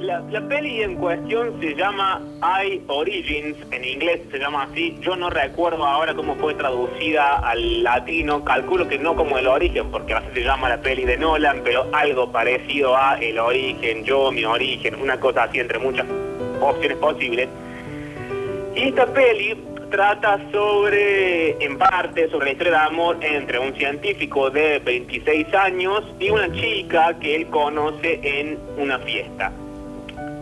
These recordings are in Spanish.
La, peli en cuestión se llama I Origins, en inglés se llama así. Yo no recuerdo ahora cómo fue traducida al latino. Calculo que no como El Origen, porque así se llama la peli de Nolan, pero algo parecido a El Origen, Yo, Mi Origen, una cosa así entre muchas opciones posibles. Y esta peli trata sobre, en parte, sobre la historia de amor entre un científico de 26 años y una chica que él conoce en una fiesta.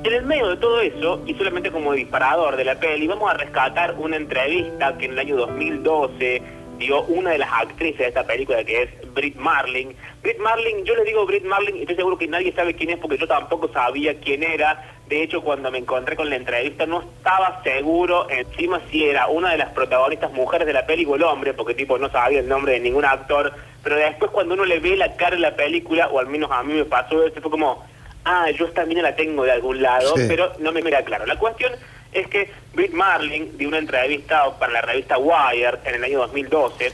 En el medio de todo eso, y solamente como disparador de la peli, vamos a rescatar una entrevista que en el año 2012 dio una de las actrices de esta película, que es Britt Marling. Britt Marling, yo les digo Britt Marling, y estoy seguro que nadie sabe quién es porque yo tampoco sabía quién era. De hecho, cuando me encontré con la entrevista no estaba seguro encima si era una de las protagonistas mujeres de la película o el hombre, porque tipo no sabía el nombre de ningún actor. Pero después cuando uno le ve la cara en la película, o al menos a mí me pasó eso, fue como ah, yo esta mina la tengo de algún lado, pero no me mira claro. La cuestión es que Britt Marling dio una entrevista para la revista Wired en el año 2012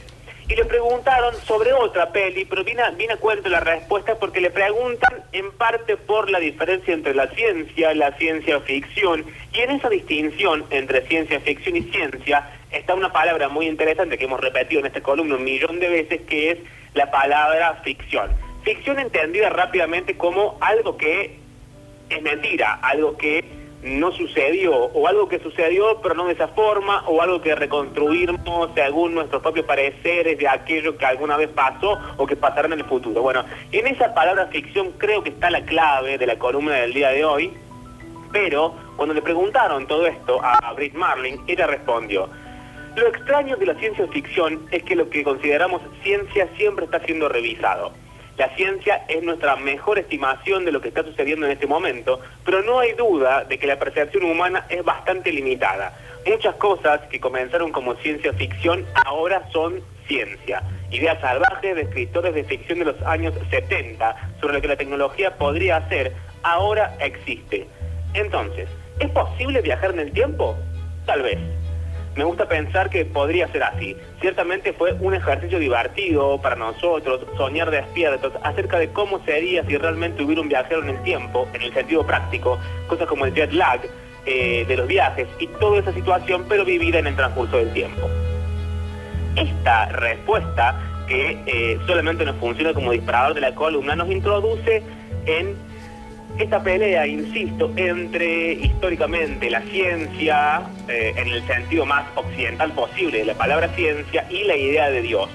y le preguntaron sobre otra peli, pero viene a, viene a cuento la respuesta porque le preguntan en parte por la diferencia entre la ciencia y la ciencia ficción y en esa distinción entre ciencia ficción y ciencia está una palabra muy interesante que hemos repetido en esta columna un millón de veces que es la palabra ficción. Ficción entendida rápidamente como algo que es mentira, algo que no sucedió, o algo que sucedió pero no de esa forma, o algo que reconstruimos según nuestros propios pareceres de aquello que alguna vez pasó o que pasará en el futuro. Bueno, en esa palabra ficción creo que está la clave de la columna del día de hoy, pero cuando le preguntaron todo esto a Britt Marling, ella respondió, lo extraño de la ciencia ficción es que lo que consideramos ciencia siempre está siendo revisado. La ciencia es nuestra mejor estimación de lo que está sucediendo en este momento, pero no hay duda de que la percepción humana es bastante limitada. Muchas cosas que comenzaron como ciencia ficción ahora son ciencia. Ideas salvajes de escritores de ficción de los años 70 sobre lo que la tecnología podría hacer, ahora existe. Entonces, ¿es posible viajar en el tiempo? Tal vez me gusta pensar que podría ser así. Ciertamente fue un ejercicio divertido para nosotros soñar despiertos acerca de cómo sería si realmente hubiera un viajero en el tiempo, en el sentido práctico, cosas como el jet lag eh, de los viajes y toda esa situación, pero vivida en el transcurso del tiempo. Esta respuesta, que eh, solamente nos funciona como disparador de la columna, nos introduce en esta pelea, insisto, entre históricamente la ciencia, eh, en el sentido más occidental posible de la palabra ciencia, y la idea de Dios.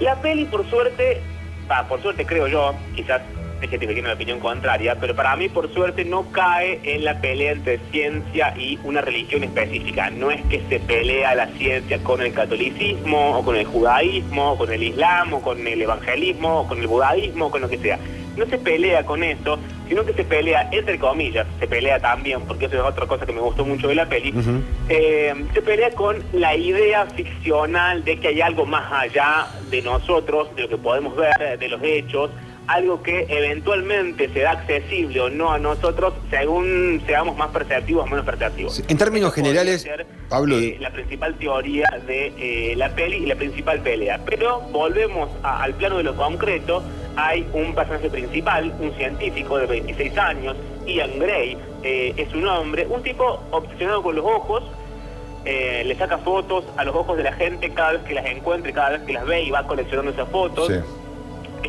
La peli, por suerte, por suerte creo yo, quizás hay gente que tiene una opinión contraria, pero para mí, por suerte, no cae en la pelea entre ciencia y una religión específica. No es que se pelea la ciencia con el catolicismo, o con el judaísmo, o con el islam, o con el evangelismo, o con el budaísmo, o con lo que sea. No se pelea con eso, sino que se pelea, entre comillas, se pelea también, porque eso es otra cosa que me gustó mucho de la peli, eh, se pelea con la idea ficcional de que hay algo más allá de nosotros, de lo que podemos ver, de los hechos, algo que eventualmente será accesible o no a nosotros según seamos más perceptivos o menos perceptivos. En términos generales, Pablo... Eh, la principal teoría de eh, la peli y la principal pelea. Pero volvemos al plano de lo concreto, hay un personaje principal, un científico de 26 años, Ian Gray, eh, es un hombre, un tipo obsesionado con los ojos, le saca fotos a los ojos de la gente cada vez que las encuentra, cada vez que las ve y va coleccionando esas fotos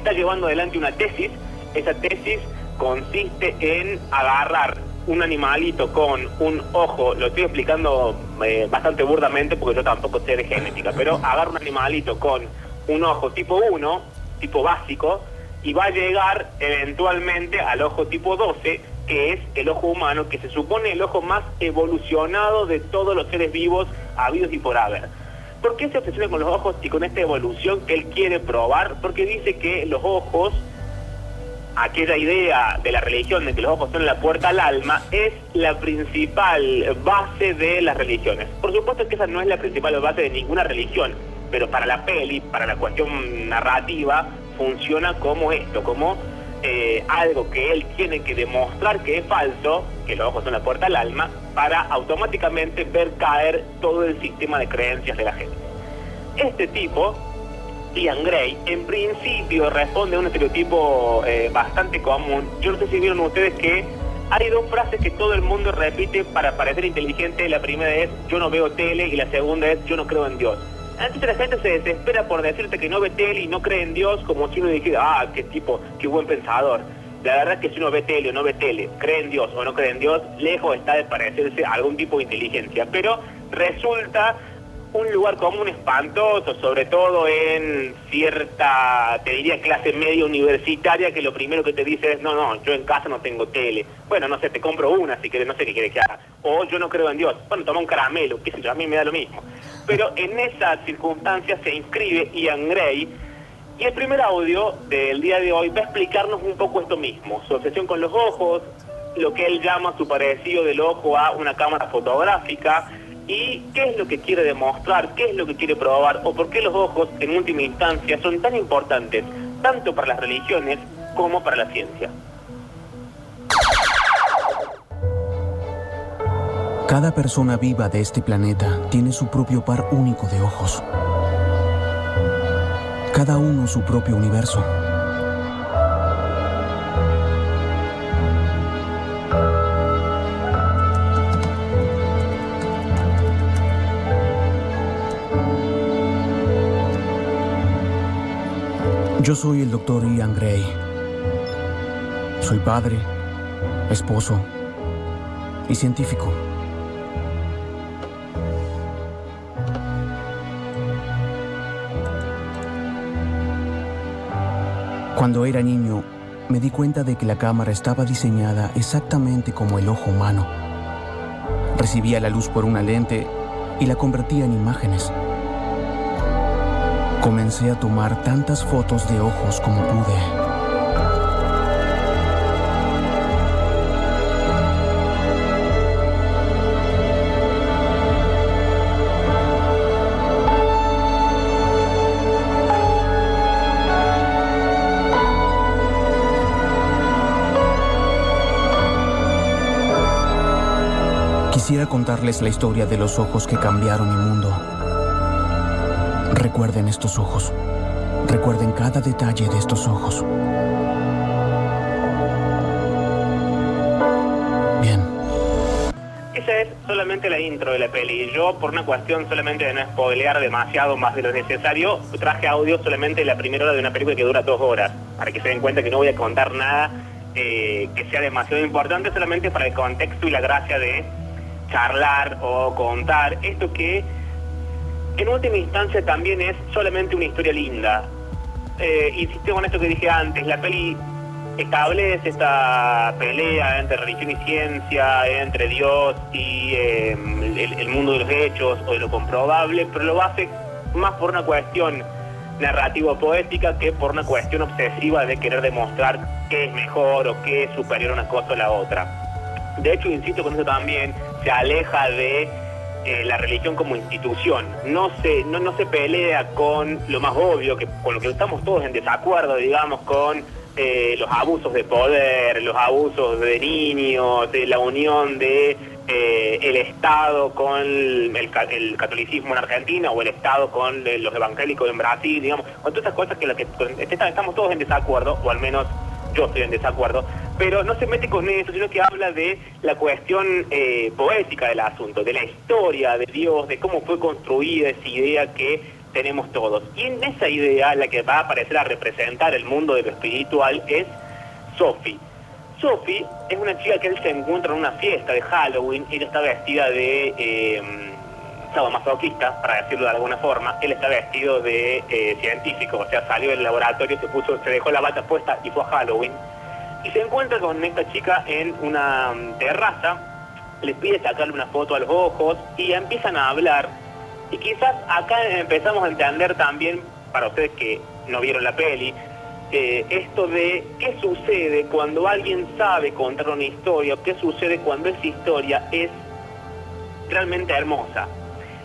está llevando adelante una tesis. Esa tesis consiste en agarrar un animalito con un ojo, lo estoy explicando eh, bastante burdamente porque yo tampoco sé de genética, pero agarra un animalito con un ojo tipo 1, tipo básico, y va a llegar eventualmente al ojo tipo 12, que es el ojo humano, que se supone el ojo más evolucionado de todos los seres vivos habidos y por haber. ¿Por qué se obsesiona con los ojos y con esta evolución que él quiere probar? Porque dice que los ojos, aquella idea de la religión de que los ojos son la puerta al alma, es la principal base de las religiones. Por supuesto que esa no es la principal base de ninguna religión, pero para la peli, para la cuestión narrativa, funciona como esto, como eh, algo que él tiene que demostrar que es falso, que los ojos son la puerta al alma, para automáticamente ver caer todo el sistema de creencias de la gente. Este tipo, Ian Gray, en principio responde a un estereotipo eh, bastante común. Yo no sé si vieron ustedes que hay dos frases que todo el mundo repite para parecer inteligente. La primera es yo no veo tele y la segunda es yo no creo en Dios. Antes la gente se desespera por decirte que no ve tele y no cree en Dios como si uno dijera, ah, qué tipo, qué buen pensador. La verdad es que si uno ve tele o no ve tele, cree en Dios o no cree en Dios, lejos está de parecerse algún tipo de inteligencia. Pero resulta un lugar común espantoso, sobre todo en cierta, te diría, clase media universitaria, que lo primero que te dice es, no, no, yo en casa no tengo tele. Bueno, no sé, te compro una si quieres, no sé qué quieres que haga. O yo no creo en Dios. Bueno, toma un caramelo, qué sé yo, a mí me da lo mismo. Pero en esas circunstancias se inscribe Ian Gray, y el primer audio del día de hoy va a explicarnos un poco esto mismo, su obsesión con los ojos, lo que él llama su parecido del ojo a una cámara fotográfica, y qué es lo que quiere demostrar, qué es lo que quiere probar o por qué los ojos en última instancia son tan importantes tanto para las religiones como para la ciencia. Cada persona viva de este planeta tiene su propio par único de ojos. Cada uno su propio universo. Yo soy el doctor Ian Gray. Soy padre, esposo y científico. Cuando era niño, me di cuenta de que la cámara estaba diseñada exactamente como el ojo humano. Recibía la luz por una lente y la convertía en imágenes. Comencé a tomar tantas fotos de ojos como pude. Quisiera contarles la historia de los ojos que cambiaron mi mundo. Recuerden estos ojos. Recuerden cada detalle de estos ojos. Bien. Esa es solamente la intro de la peli. Yo, por una cuestión solamente de no spoilear demasiado más de lo necesario, traje audio solamente de la primera hora de una película que dura dos horas, para que se den cuenta que no voy a contar nada eh, que sea demasiado importante, solamente para el contexto y la gracia de charlar o contar esto que en última instancia también es solamente una historia linda. Eh, insisto con esto que dije antes, la peli establece esta pelea entre religión y ciencia, entre Dios y em, el, mundo de los hechos o de lo comprobable, pero lo hace más por una cuestión narrativo-poética que por una cuestión obsesiva de querer demostrar qué es mejor o qué es superior una cosa a la otra. De hecho, insisto con eso también, se aleja de eh, la religión como institución. No se, no, no se pelea con lo más obvio, que con lo que estamos todos en desacuerdo, digamos, con eh, los abusos de poder, los abusos de niños, de la unión de eh, el Estado con el, catolicismo en Argentina o el Estado con los evangélicos en Brasil, digamos, con todas esas cosas que, que estamos todos en desacuerdo, o al menos yo estoy en desacuerdo, pero no se mete con eso, sino que habla de la cuestión eh, poética del asunto, de la historia de Dios, de cómo fue construida esa idea que tenemos todos. Y en esa idea la que va a aparecer a representar el mundo de lo espiritual es Sophie. Sophie es una chica que él se encuentra en una fiesta de Halloween, ella está vestida de... Eh, masoquista, para decirlo de alguna forma, él está vestido de eh, científico, o sea, salió del laboratorio, se puso, se dejó la bata puesta y fue a Halloween y se encuentra con esta chica en una mm, terraza, le pide sacarle una foto a los ojos y empiezan a hablar. Y quizás acá empezamos a entender también, para ustedes que no vieron la peli, eh, esto de qué sucede cuando alguien sabe contar una historia, qué sucede cuando esa historia es realmente hermosa.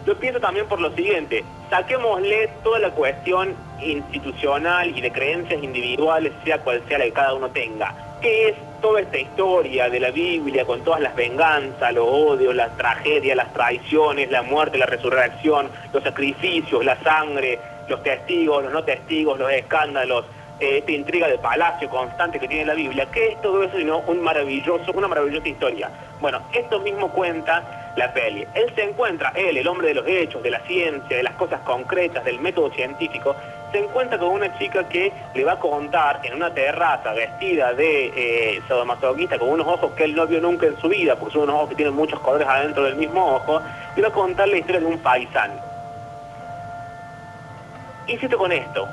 Yo pienso también por lo siguiente, saquémosle toda la cuestión institucional y de creencias individuales, sea cual sea la que cada uno tenga. ¿Qué es toda esta historia de la Biblia con todas las venganzas, los odios, las tragedias, las traiciones, la muerte, la resurrección, los sacrificios, la sangre, los testigos, los no testigos, los escándalos, eh, esta intriga de palacio constante que tiene la Biblia, ¿qué es todo eso sino un maravilloso, una maravillosa historia? Bueno, esto mismo cuenta la peli. Él se encuentra, él, el hombre de los hechos, de la ciencia, de las cosas concretas, del método científico, se encuentra con una chica que le va a contar en una terraza vestida de eh, con unos ojos que él no vio nunca en su vida, porque son unos ojos que tienen muchos colores adentro del mismo ojo, y va a contar la historia de un paisano. Insisto con esto,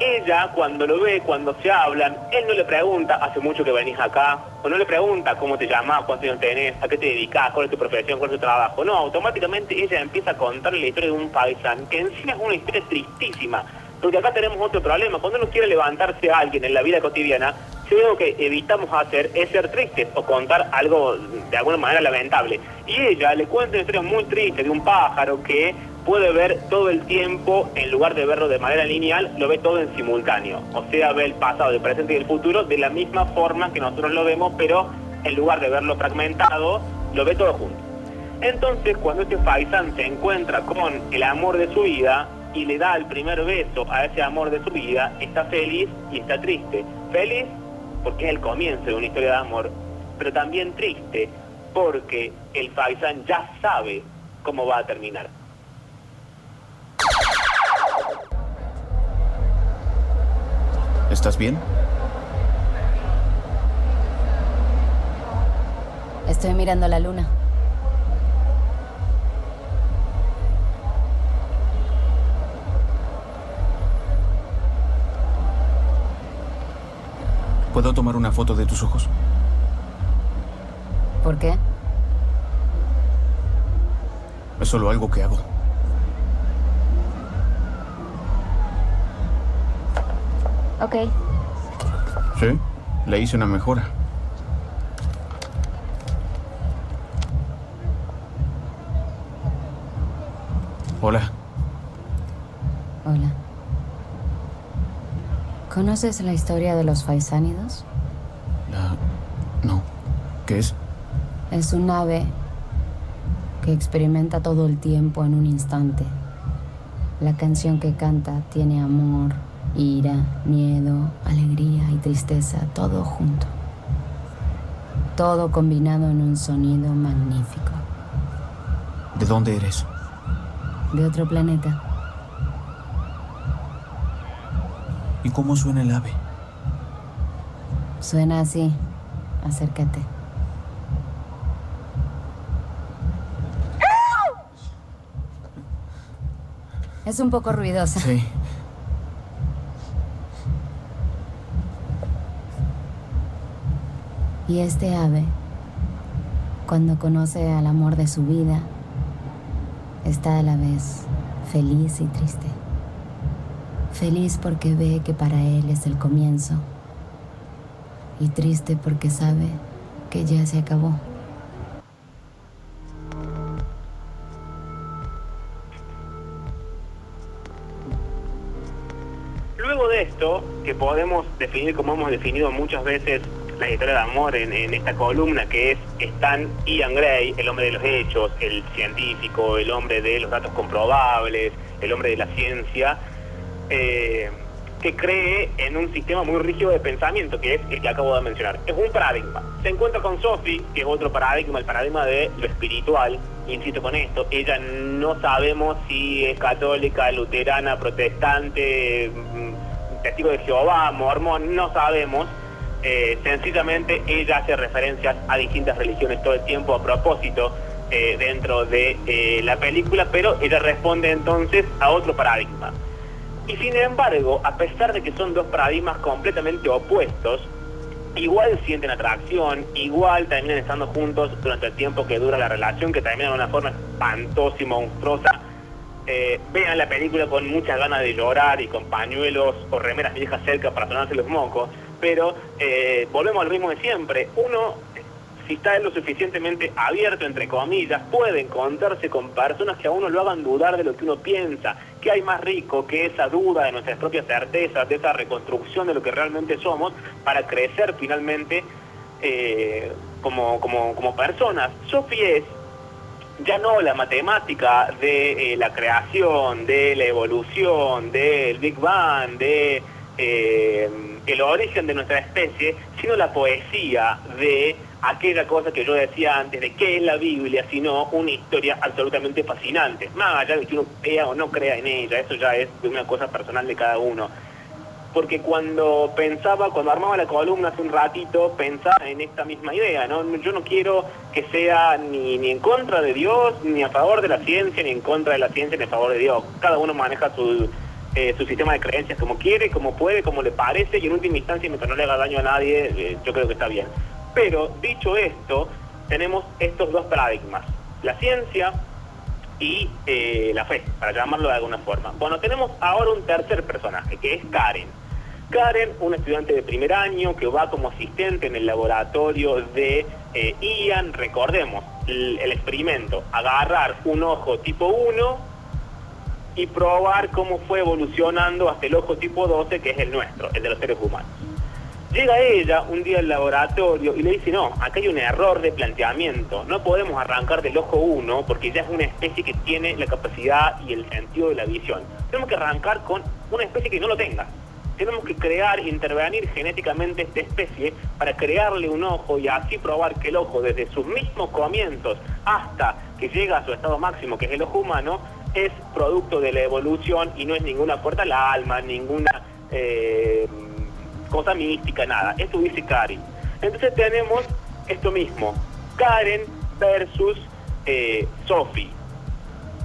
ella cuando lo ve, cuando se hablan, él no le pregunta, hace mucho que venís acá, o no le pregunta cómo te llamas, cuántos años tenés, a qué te dedicas, cuál es tu profesión, cuál es tu trabajo. No, automáticamente ella empieza a contarle la historia de un paisano, que encima es una historia tristísima, porque acá tenemos otro problema. Cuando uno quiere levantarse a alguien en la vida cotidiana, algo que evitamos hacer es ser tristes o contar algo de alguna manera lamentable. Y ella le cuenta una historia muy triste de un pájaro que puede ver todo el tiempo, en lugar de verlo de manera lineal, lo ve todo en simultáneo. O sea, ve el pasado, el presente y el futuro de la misma forma que nosotros lo vemos, pero en lugar de verlo fragmentado, lo ve todo junto. Entonces, cuando este Faisán se encuentra con el amor de su vida, y le da el primer beso a ese amor de su vida, está feliz y está triste. Feliz porque es el comienzo de una historia de amor, pero también triste porque el Faisán ya sabe cómo va a terminar. ¿Estás bien? Estoy mirando la luna. ¿Puedo tomar una foto de tus ojos? ¿Por qué? Es solo algo que hago. Ok. Sí, le hice una mejora. Hola. Hola. ¿Conoces la historia de los faisánidos? La... No. ¿Qué es? Es un ave que experimenta todo el tiempo en un instante. La canción que canta tiene amor, ira, miedo, alegría y tristeza, todo junto. Todo combinado en un sonido magnífico. ¿De dónde eres? De otro planeta. ¿Y cómo suena el ave? Suena así. Acércate. Es un poco ruidosa. Sí. Y este ave, cuando conoce al amor de su vida, está a la vez feliz y triste. Feliz porque ve que para él es el comienzo. Y triste porque sabe que ya se acabó. Luego de esto, que podemos definir como hemos definido muchas veces la historia de amor en, esta columna, que es Stan Ian Gray, el hombre de los hechos, el científico, el hombre de los datos comprobables, el hombre de la ciencia, eh, que cree en un sistema muy rígido de pensamiento, que es el que acabo de mencionar. Es un paradigma. Se encuentra con Sophie, que es otro paradigma, el paradigma de lo espiritual. Insisto con esto, ella no sabemos si es católica, luterana, protestante, mm, testigo de Jehová, mormón, no sabemos. Eh, sencillamente ella hace referencias a distintas religiones todo el tiempo a propósito eh, dentro de eh, la película, pero ella responde entonces a otro paradigma. Y sin embargo, a pesar de que son dos paradigmas completamente opuestos, igual sienten atracción, igual terminan estando juntos durante el tiempo que dura la relación, que termina de una forma espantosa y monstruosa. Eh, vean la película con muchas ganas de llorar y con pañuelos o remeras viejas cerca para sonarse los mocos, pero eh, volvemos al mismo de siempre. Uno si está lo suficientemente abierto, entre comillas, puede encontrarse con personas que a uno lo hagan dudar de lo que uno piensa, que hay más rico que esa duda de nuestras propias certezas, de esa reconstrucción de lo que realmente somos, para crecer finalmente eh, como, como, como personas. Sophie es ya no la matemática de eh, la creación, de la evolución, del Big Bang, de eh, el origen de nuestra especie, sino la poesía de aquella cosa que yo decía antes, de qué es la Biblia, sino una historia absolutamente fascinante. Más allá de que uno crea o no crea en ella, eso ya es una cosa personal de cada uno. Porque cuando pensaba, cuando armaba la columna hace un ratito, pensaba en esta misma idea, ¿no? Yo no quiero que sea ni, ni en contra de Dios, ni a favor de la ciencia, ni en contra de la ciencia, ni a favor de Dios. Cada uno maneja su, eh, su sistema de creencias como quiere, como puede, como le parece, y en última instancia, mientras no le haga daño a nadie, eh, yo creo que está bien. Pero, dicho esto, tenemos estos dos paradigmas, la ciencia y eh, la fe, para llamarlo de alguna forma. Bueno, tenemos ahora un tercer personaje, que es Karen. Karen, una estudiante de primer año que va como asistente en el laboratorio de Ian, recordemos el, el experimento, agarrar un ojo tipo 1 y probar cómo fue evolucionando hasta el ojo tipo 12, que es el nuestro, el de los seres humanos. Llega ella un día al laboratorio y le dice, no, acá hay un error de planteamiento, no podemos arrancar del ojo 1 porque ya es una especie que tiene la capacidad y el sentido de la visión. Tenemos que arrancar con una especie que no lo tenga. Tenemos que crear, intervenir genéticamente esta especie para crearle un ojo y así probar que el ojo desde sus mismos comienzos hasta que llega a su estado máximo, que es el ojo humano, es producto de la evolución y no es ninguna puerta al alma, ninguna... Eh, cosa mística, nada. Esto dice Karen. Entonces tenemos esto mismo, Karen versus eh, Sophie.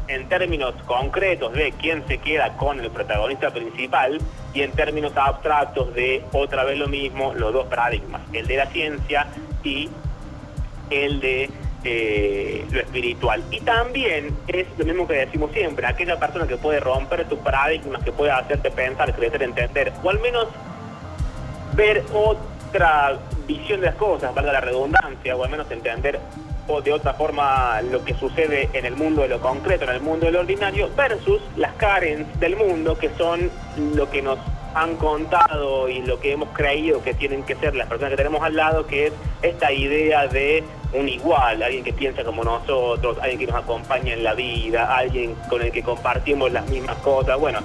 En términos concretos de quién se queda con el protagonista principal y en términos abstractos de otra vez lo mismo, los dos paradigmas, el de la ciencia y el de eh, lo espiritual. Y también es lo mismo que decimos siempre, aquella persona que puede romper tus paradigmas, que puede hacerte pensar, crecer, entender, o al menos ver otra visión de las cosas, valga la redundancia, o al menos entender o de otra forma lo que sucede en el mundo de lo concreto, en el mundo de lo ordinario, versus las Karens del mundo, que son lo que nos han contado y lo que hemos creído que tienen que ser las personas que tenemos al lado, que es esta idea de un igual, alguien que piensa como nosotros, alguien que nos acompaña en la vida, alguien con el que compartimos las mismas cosas. Bueno,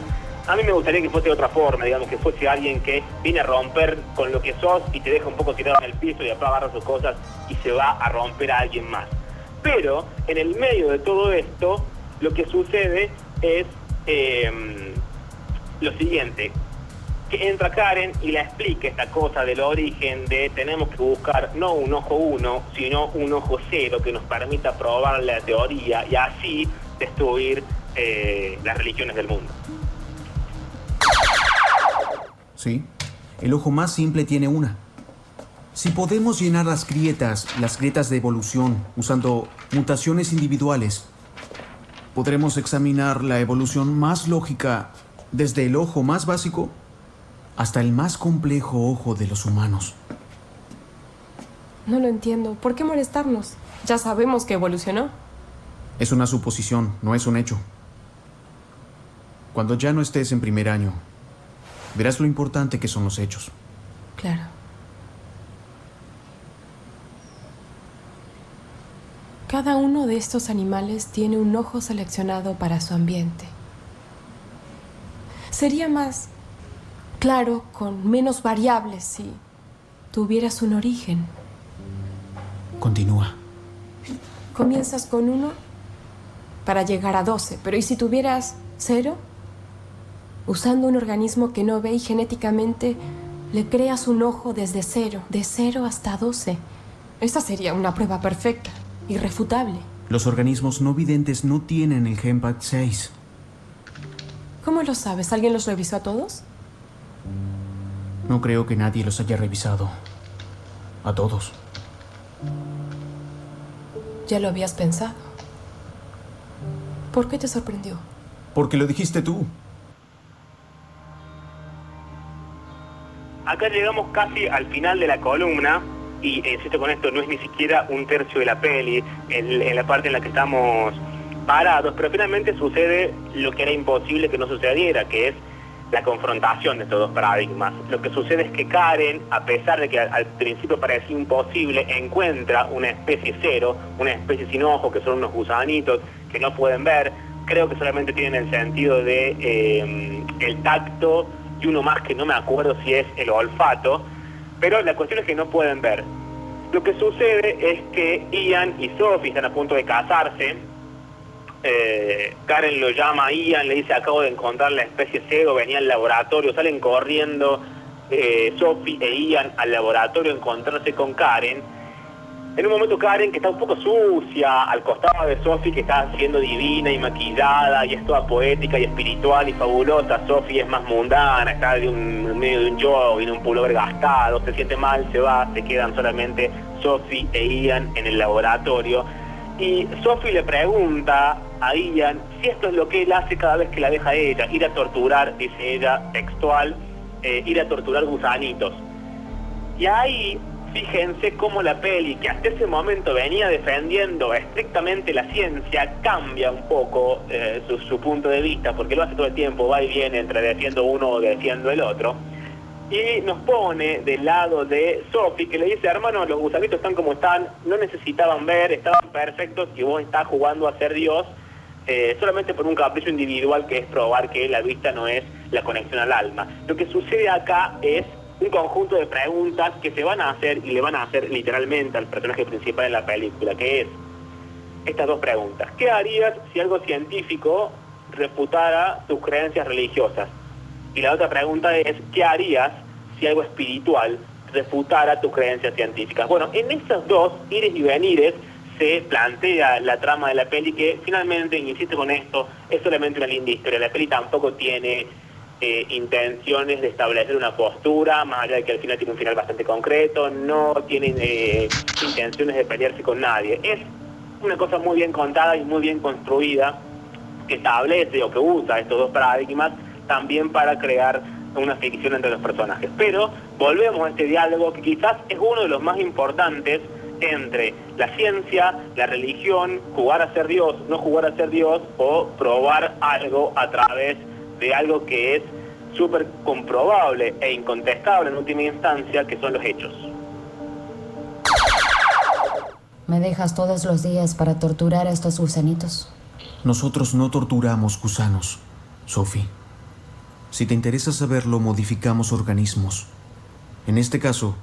a mí me gustaría que fuese de otra forma, digamos, que fuese alguien que viene a romper con lo que sos y te deja un poco tirado en el piso y después agarra sus cosas y se va a romper a alguien más. Pero en el medio de todo esto, lo que sucede es em, lo siguiente, que entra Karen y la explica esta cosa del origen de tenemos que buscar no un ojo uno, sino un ojo cero que nos permita probar la teoría y así destruir eh, las religiones del mundo. Sí, el ojo más simple tiene una. Si podemos llenar las grietas, las grietas de evolución, usando mutaciones individuales, podremos examinar la evolución más lógica desde el ojo más básico hasta el más complejo ojo de los humanos. No lo entiendo. ¿Por qué molestarnos? Ya sabemos que evolucionó. Es una suposición, no es un hecho. Cuando ya no estés en primer año, verás lo importante que son los hechos. Claro. Cada uno de estos animales tiene un ojo seleccionado para su ambiente. Sería más claro, con menos variables, si tuvieras un origen. Continúa. Comienzas con uno para llegar a 12, pero ¿y si tuvieras cero? Usando un organismo que no ve y genéticamente le creas un ojo desde cero, de cero hasta 12. Esta sería una prueba perfecta, irrefutable. Los organismos no videntes no tienen el GenPact 6. ¿Cómo lo sabes? ¿Alguien los revisó a todos? No creo que nadie los haya revisado. A todos. Ya lo habías pensado. ¿Por qué te sorprendió? Porque lo dijiste tú. Acá llegamos casi al final de la columna y eh, insisto con esto, no es ni siquiera un tercio de la peli, en, en la parte en la que estamos parados, pero finalmente sucede lo que era imposible que no sucediera, que es la confrontación de estos dos paradigmas. Lo que sucede es que Karen, a pesar de que al, principio parecía imposible, encuentra una especie cero, una especie sin ojo, que son unos gusanitos que no pueden ver, creo que solamente tienen el sentido de eh, el tacto y uno más que no me acuerdo si es el olfato, pero la cuestión es que no pueden ver. Lo que sucede es que Ian y Sophie están a punto de casarse. Eh, Karen lo llama a Ian, le dice acabo de encontrar la especie cego, venía al laboratorio, salen corriendo eh, Sophie e Ian al laboratorio a encontrarse con Karen en un momento Karen, que está un poco sucia, al costado de Sophie, que está siendo divina y maquillada, y es toda poética y espiritual y fabulosa. Sophie es más mundana, está de un, en medio de un jogging, un pullover gastado, se siente mal, se va, se quedan solamente Sophie e Ian en el laboratorio. Y Sophie le pregunta a Ian si esto es lo que él hace cada vez que la deja ella, ir a torturar, dice ella, textual, eh, ir a torturar gusanitos. Y ahí fíjense cómo la peli, que hasta ese momento venía defendiendo estrictamente la ciencia, cambia un poco eh, su, punto de vista, porque lo hace todo el tiempo, va y viene entre defiendo uno o defiendo el otro. Y nos pone del lado de Sophie, que le dice, hermano, los gusanitos están como están, no necesitaban ver, estaban perfectos y vos estás jugando a ser Dios eh, solamente por un capricho individual que es probar que la vista no es la conexión al alma. Lo que sucede acá es un conjunto de preguntas que se van a hacer y le van a hacer literalmente al personaje principal de la película, que es estas dos preguntas. ¿Qué harías si algo científico refutara tus creencias religiosas? Y la otra pregunta es, ¿qué harías si algo espiritual refutara tus creencias científicas? Bueno, en esas dos ires y venires se plantea la trama de la peli que finalmente, insisto con esto, es solamente una linda historia. La peli tampoco tiene eh, intenciones de establecer una postura, más allá de que al final tiene un final bastante concreto, no tienen eh, intenciones de pelearse con nadie. Es una cosa muy bien contada y muy bien construida que establece o que usa estos dos paradigmas también para crear una ficción entre los personajes. Pero volvemos a este diálogo que quizás es uno de los más importantes entre la ciencia, la religión, jugar a ser Dios, no jugar a ser Dios o probar algo a través de algo que es súper comprobable e incontestable en última instancia, que son los hechos. ¿Me dejas todos los días para torturar a estos gusanitos? Nosotros no torturamos gusanos, Sophie. Si te interesa saberlo, modificamos organismos. En este caso,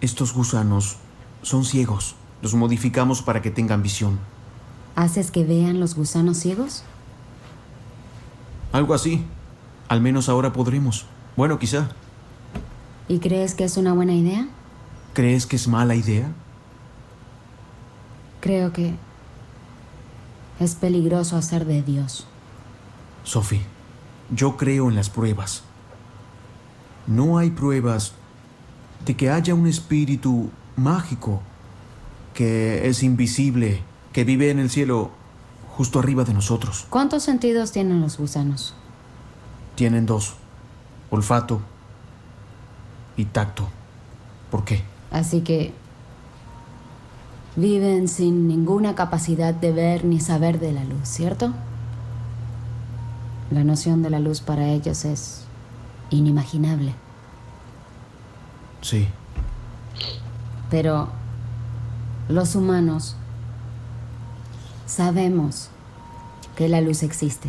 estos gusanos son ciegos. Los modificamos para que tengan visión. ¿Haces que vean los gusanos ciegos? Algo así. Al menos ahora podremos. Bueno, quizá. ¿Y crees que es una buena idea? ¿Crees que es mala idea? Creo que es peligroso hacer de Dios. Sophie, yo creo en las pruebas. No hay pruebas de que haya un espíritu mágico que es invisible, que vive en el cielo justo arriba de nosotros. ¿Cuántos sentidos tienen los gusanos? Tienen dos. Olfato y tacto. ¿Por qué? Así que viven sin ninguna capacidad de ver ni saber de la luz, ¿cierto? La noción de la luz para ellos es inimaginable. Sí. Pero los humanos Sabemos que la luz existe,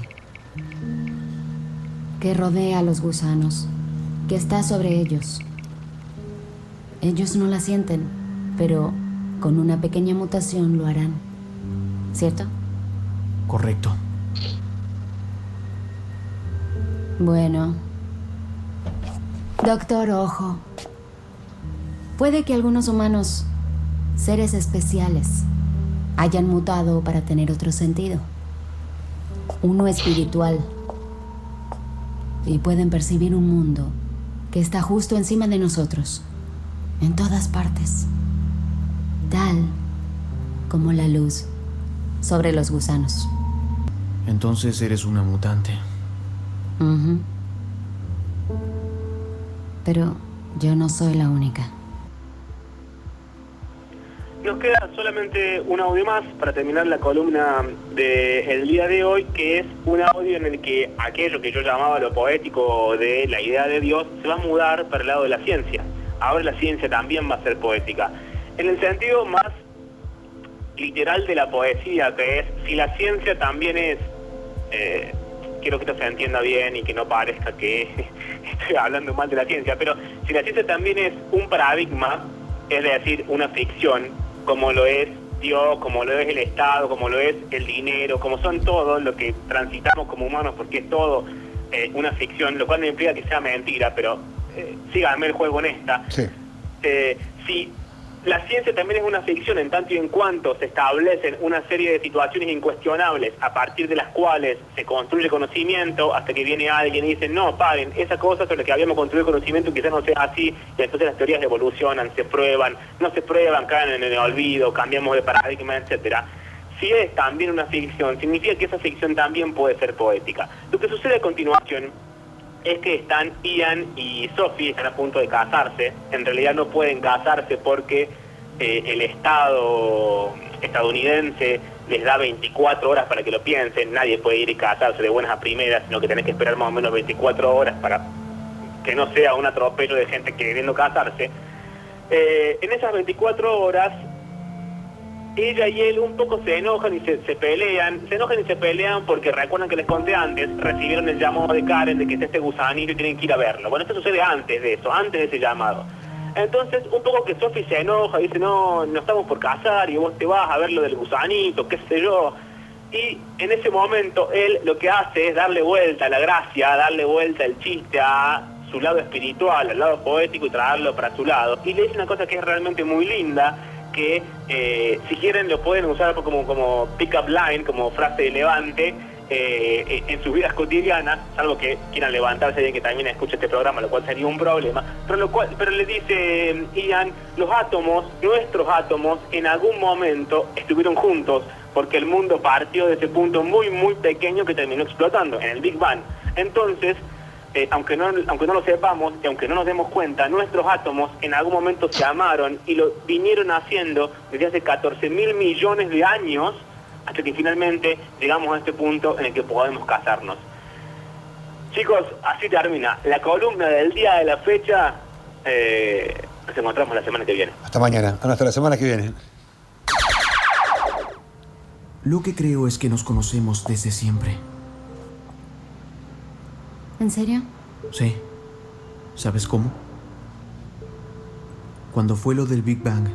que rodea a los gusanos, que está sobre ellos. Ellos no la sienten, pero con una pequeña mutación lo harán. ¿Cierto? Correcto. Bueno. Doctor Ojo. Puede que algunos humanos, seres especiales, hayan mutado para tener otro sentido. Uno espiritual. Y pueden percibir un mundo que está justo encima de nosotros, en todas partes, tal como la luz sobre los gusanos. Entonces eres una mutante. Pero yo no soy la única. Nos queda solamente un audio más para terminar la columna del día de hoy, que es un audio en el que aquello que yo llamaba lo poético de la idea de Dios se va a mudar para el lado de la ciencia. Ahora la ciencia también va a ser poética. En el sentido más literal de la poesía, que es si la ciencia también es, eh, quiero que esto se entienda bien y que no parezca que estoy hablando mal de la ciencia, pero si la ciencia también es un paradigma, es decir, una ficción, como lo es Dios, como lo es el Estado, como lo es el dinero, como son todo lo que transitamos como humanos, porque es todo eh, una ficción, lo cual no implica que sea mentira, pero eh, síganme el juego en esta. Sí. Eh, si la ciencia también es una ficción en tanto y en cuanto se establecen una serie de situaciones incuestionables a partir de las cuales se construye conocimiento hasta que viene alguien y dice, no, paren, esa cosa sobre la que habíamos construido conocimiento quizás no sea así y entonces las teorías evolucionan, se prueban, no se prueban, caen en el olvido, cambiamos de paradigma, etcétera. Si es también una ficción, significa que esa ficción también puede ser poética. Lo que sucede a continuación es que están Ian y Sophie, están a punto de casarse. En realidad no pueden casarse porque eh, el Estado estadounidense les da 24 horas para que lo piensen. Nadie puede ir y casarse de buenas a primeras, sino que tenés que esperar más o menos 24 horas para que no sea un atropello de gente queriendo casarse. Eh, en esas 24 horas ella y él un poco se enojan y se, pelean, se enojan y se pelean porque recuerdan que les conté antes, recibieron el llamado de Karen de que es este gusanito y tienen que ir a verlo. Bueno, esto sucede antes de eso, antes de ese llamado. Entonces, un poco que Sophie se enoja, dice, no, no estamos por casar y vos te vas a ver lo del gusanito, qué sé yo. Y en ese momento él lo que hace es darle vuelta a la gracia, darle vuelta el chiste a su lado espiritual, al lado poético y traerlo para su lado. Y le dice una cosa que es realmente muy linda, que eh, si quieren lo pueden usar como, como pick-up line, como frase de levante, eh, en sus vidas cotidianas, salvo que quieran levantarse y que también escuche este programa, lo cual sería un problema, pero, lo cual, pero le dice Ian, los átomos, nuestros átomos, en algún momento estuvieron juntos, porque el mundo partió de ese punto muy, muy pequeño que terminó explotando, en el Big Bang. Entonces, eh, aunque, no, aunque no lo sepamos y aunque no nos demos cuenta, nuestros átomos en algún momento se amaron y lo vinieron haciendo desde hace 14 mil millones de años hasta que finalmente llegamos a este punto en el que podemos casarnos. Chicos, así termina la columna del día de la fecha. Eh, nos encontramos la semana que viene. Hasta mañana, hasta la semana que viene. Lo que creo es que nos conocemos desde siempre. ¿En serio? Sí. ¿Sabes cómo? Cuando fue lo del Big Bang,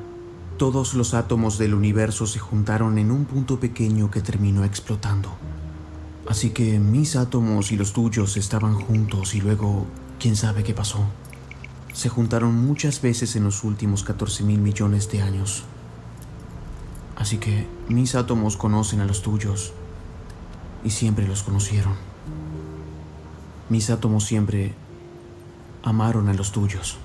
todos los átomos del universo se juntaron en un punto pequeño que terminó explotando. Así que mis átomos y los tuyos estaban juntos y luego, quién sabe qué pasó. Se juntaron muchas veces en los últimos 14 mil millones de años. Así que mis átomos conocen a los tuyos y siempre los conocieron. Mis átomos siempre amaron a los tuyos.